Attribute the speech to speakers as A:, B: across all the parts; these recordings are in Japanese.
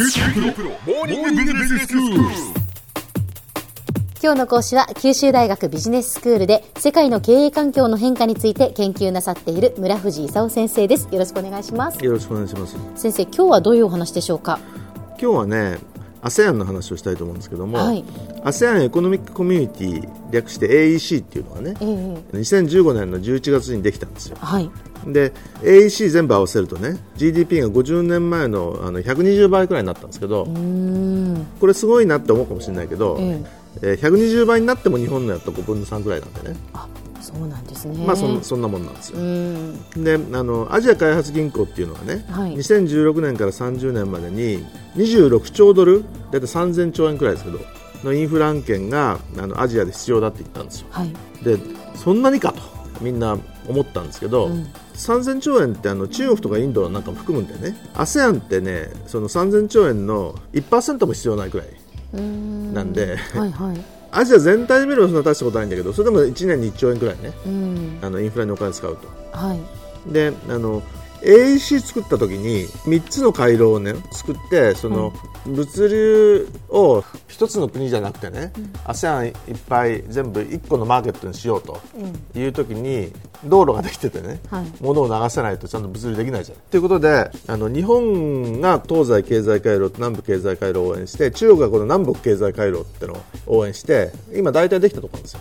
A: 今日の講師は九州大学ビジネススクールで世界の経営環境の変化について研究なさっている村藤勲先生です。よろしくお願いします。
B: よろしくお願いします。
A: 先生今日はどういうお話でしょうか？
B: 今日はね ASEAN の話をしたいと思うんですけども、
A: はい。
B: ASEAN エコノミックコミュニティ略して AEC っていうのがね、
A: ええ。
B: 2015年の11月にできたんですよ。
A: はい。
B: で AEC 全部合わせるとね GDP が50年前のあの120倍くらいになったんですけどこれすごいなって思うかもしれないけど、
A: え
B: え。ー120倍になっても日本のやった5分の3くらいなんでね、
A: あそうなんですね。
B: まあそんそんなもんなんですよ。
A: うーん。
B: であのアジア開発銀行っていうのはね、
A: はい。
B: 2016年から30年までに26兆ドル大体3000兆円くらいですけどのインフラ案件があのアジアで必要だって言ったんですよ。
A: はい。
B: でそんなにかとみんな思ったんですけど、
A: うん。
B: 3000兆円ってあの中国とかインドなんかも含むんでね ASEAN ってねその3000兆円の1%も必要ないくらいなんで
A: はいはい
B: アジア全体で見ればそんな大したことないんだけどそれでも1年に1兆円くらいね
A: うん。
B: あのインフラにお金使うと。
A: はい。
B: であの AEC 作った時に3つの回廊をね作ってその、物流を1つの国じゃなくてね、ASEAN いっぱい全部1個のマーケットにしようという時に道路ができててね、
A: はい。
B: 物を流せないとちゃんと物流できないじゃん。ということであの日本が東西経済回廊と南部経済回廊を応援して中国がこの南北経済回廊ってのを応援して今大体できたところなんですよ。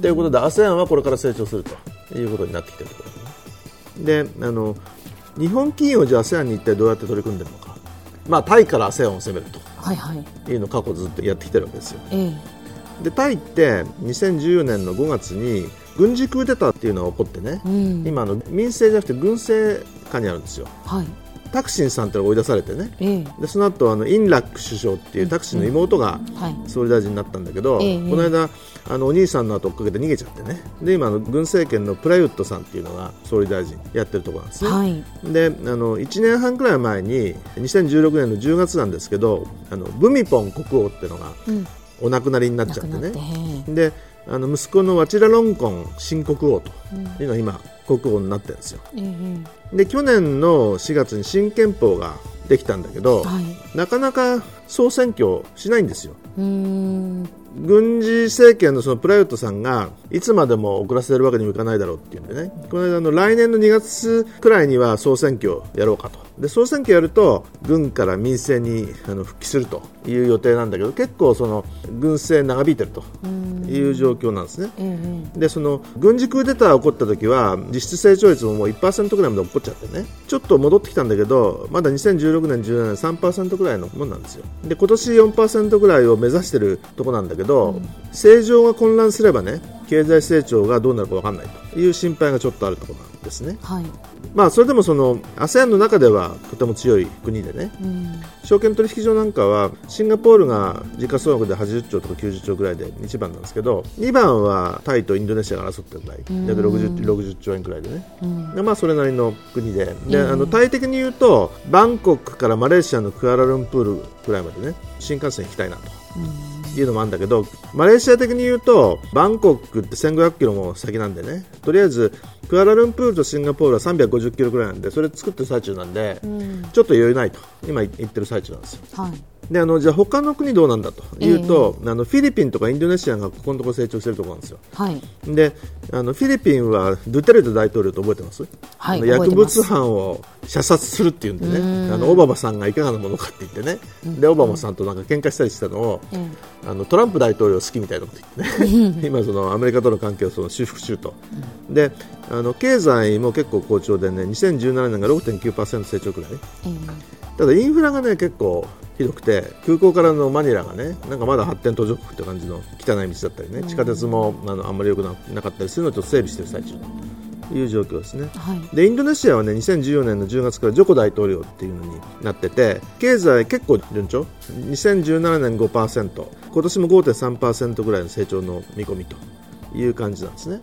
B: ということで ASEAN はこれから成長するということになってきてるところであの日本企業じゃあ ASEAN に一体どうやって取り組んでるのか、まあ、タイから ASEAN を攻める
A: はいはい。
B: というのを過去ずっとやってきてるわけですよ。
A: ええ。
B: でタイって2014年の5月に軍事クーデターっていうのが起こってね、
A: うん。
B: 今あの民政じゃなくて軍政下にあるんですよ。
A: はい
B: タクシンさんって追い出されてね。
A: ええ。
B: でその後あのインラック首相っていうタクシンの妹が
A: はい。
B: 総理大臣になったんだけど、
A: ええ
B: この間あのお兄さんの後追っかけて逃げちゃってね。で今あの軍政権のプラユットさんっていうのが総理大臣やってるところなんですね、
A: はい。
B: であの1年半くらい前に2016年の10月なんですけどあのブミポン国王っていうのが
A: うん。
B: お亡くなりになっちゃってね。
A: え。
B: であの息子のワチラロンコン新国王というのが今国王になってるんですよ。
A: ええ
B: で去年の4月に新憲法ができたんだけど、
A: えはい。
B: なかなか総選挙しないんですよ軍事政権のそのプライオットさんがいつまでも遅らせるわけにもいかないだろうっていうんでね。この間の来年の2月くらいには総選挙をやろうかと。で総選挙やると軍から民政にあの復帰するという予定なんだけど結構その軍政長引いてるという状況なんですね。
A: ええ。
B: でその軍事クーデターが起こった時は実質成長率ももう1%ぐらいまで起こっちゃってね。ちょっと戻ってきたんだけどまだ2016年、17年3%ぐらいのもんなんですよ。で今年4%ぐらいを目指してるとこなんだけど、政情が混乱すればね経済成長がどうなるか分かんないという心配がちょっとあるところなんですね。
A: はい。
B: まあそれでもその ASEAN の中ではとても強い国でね
A: うん。
B: 証券取引所なんかはシンガポールが時価総額で80兆とか90兆ぐらいで1番なんですけど2番はタイとインドネシアが争ってるぐらい大体 60, 60兆円くらいでね。
A: うん。
B: でまあそれなりの国で。で、
A: うん。
B: あのタイ的に言うとバンコクからマレーシアのクアラルンプールくらいまでね新幹線行きたいなと。いうのもあるんだけどマレーシア的に言うとバンコクって1500キロも先なんでね。とりあえずクアラルンプールとシンガポールは350キロくらいなんでそれ作ってる最中なんで、
A: ん。
B: ちょっと余裕ないと。今言ってる最中なんですよ。
A: はい
B: であのじゃあ他の国どうなんだというと、あのフィリピンとかインドネシアがここのところ成長してるところなんですよ。
A: はい。
B: であのフィリピンはドゥテルテ大統領と覚えてます、
A: はい
B: 薬物犯を射殺するっていうんでね。あのオバマさんがいかがなものかって言ってね。でオバマさんとなんか喧嘩したりしたのを、
A: え
B: あのトランプ大統領好きみたいなこと言ってね。今そのアメリカとの関係をその修復中と、であの経済も結構好調でね2017年が6.9%成長くらい。
A: ええ。
B: ただインフラがね結構ひどくて空港からのマニラがねなんかまだ発展途上国って感じの汚い道だったりね地下鉄もあのあんまり良くななかったりするのをちょっと整備している最中という状況ですね。
A: はい。
B: でインドネシアはね2014年の10月からジョコ大統領っていうのになってて経済結構順調。2017年5%今年も5.3%ぐらいの成長の見込みという感じなんですね。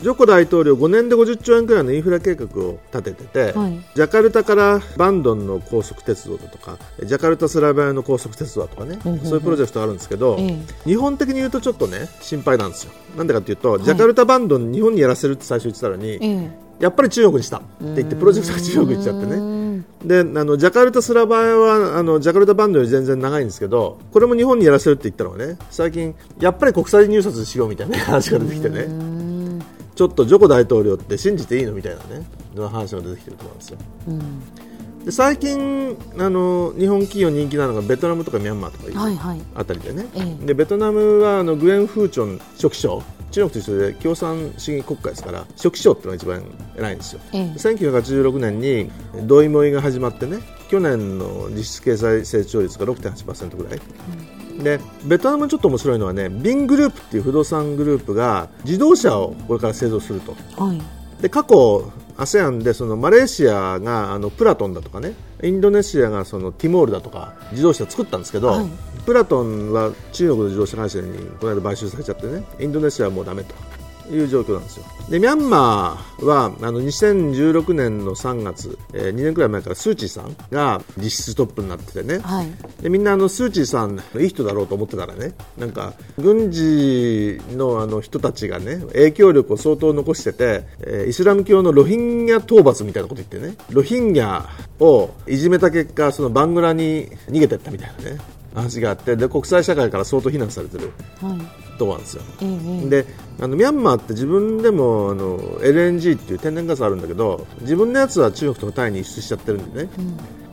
A: うん
B: ジョコ大統領5年で50兆円くらいのインフラ計画を立ててて、
A: はい。
B: ジャカルタからバンドンの高速鉄道だとかジャカルタスラバヤの高速鉄道だとかね、
A: うんうんうん。
B: そういうプロジェクトがあるんですけど、
A: え
B: 日本的に言うとちょっとね心配なんですよ。なんでかっていうと、ジャカルタバンドン日本にやらせるって最初言ってたのに、
A: ええ。
B: やっぱり中国にしたって言ってプロジェクトが中国に行っちゃってね。であのジャカルタ・スラバヤはあのジャカルタバンドより全然長いんですけどこれも日本にやらせるって言ったのがね最近やっぱり国際入札しようみたいな話が出てきてねちょっとジョコ大統領って信じていいのみたいなね話が出てきてると思うんですよ。で最近あの日本企業人気なのがベトナムとかミャンマーとかいう
A: はいはい。
B: あたりでね、
A: ええ。
B: でベトナムはあのグエン・フーチョン書記長中国と一緒で共産主義国家ですから書記長っていうのが一番偉いんですよ、
A: ええ。
B: 1986年に同意もいが始まってね去年の実質経済成長率が6.8%ぐらい、でベトナムちょっと面白いのはねビングループっていう不動産グループが自動車をこれから製造すると。
A: はい。
B: で過去 ASEAN でそのマレーシアがあのプラトンだとかねインドネシアがそのティモールだとか自動車を作ったんですけど、
A: はい。
B: プラトンは中国の自動車会社にこの間買収されちゃってねインドネシアはもうダメという状況なんですよ。でミャンマーはあの2016年の3月、えー2年くらい前からスー・チーさんが実質トップになっててね、
A: はい。
B: でみんなあのスー・チーさんいい人だろうと思ってたらねなんか軍事のあの人たちがね影響力を相当残してて、えーイスラム教のロヒンギャ討伐みたいなこと言ってねロヒンギャをいじめた結果そのバングラに逃げてったみたいなね話があってで国際社会から相当非難されてる。
A: はい
B: とこなんですよ。
A: ええ
B: であのミャンマーって自分でもあの LNG っていう天然ガスあるんだけど自分のやつは中国とかタイに輸出しちゃってるんでね、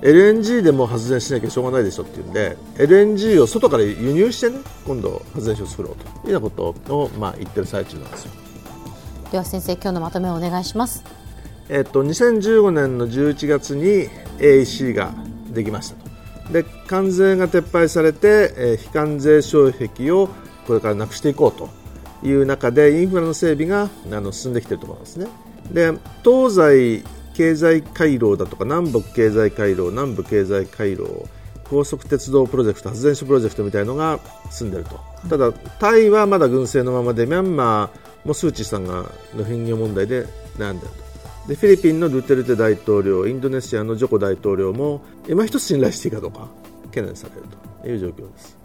B: LNG でも発電しなきゃしょうがないでしょっていうんで LNG を外から輸入してね今度発電所を作ろうというようなことを、まあ、言ってる最中なんですよ。
A: では先生今日のまとめをお願いします。
B: えっと、2015年の11月に AEC ができましたと。で関税が撤廃されて、えー非関税障壁をこれからなくしていこうという中でインフラの整備があの進んできているところなんですね。で東西経済回廊だとか南北経済回廊南部経済回廊高速鉄道プロジェクト発電所プロジェクトみたいのが進んでいると。ただタイはまだ軍政のままでミャンマーもスー・チーさんがロヒンギャ問題で悩んでいると。でフィリピンのドゥテルテ大統領インドネシアのジョコ大統領も今一つ信頼していいかどうか懸念されるという状況です。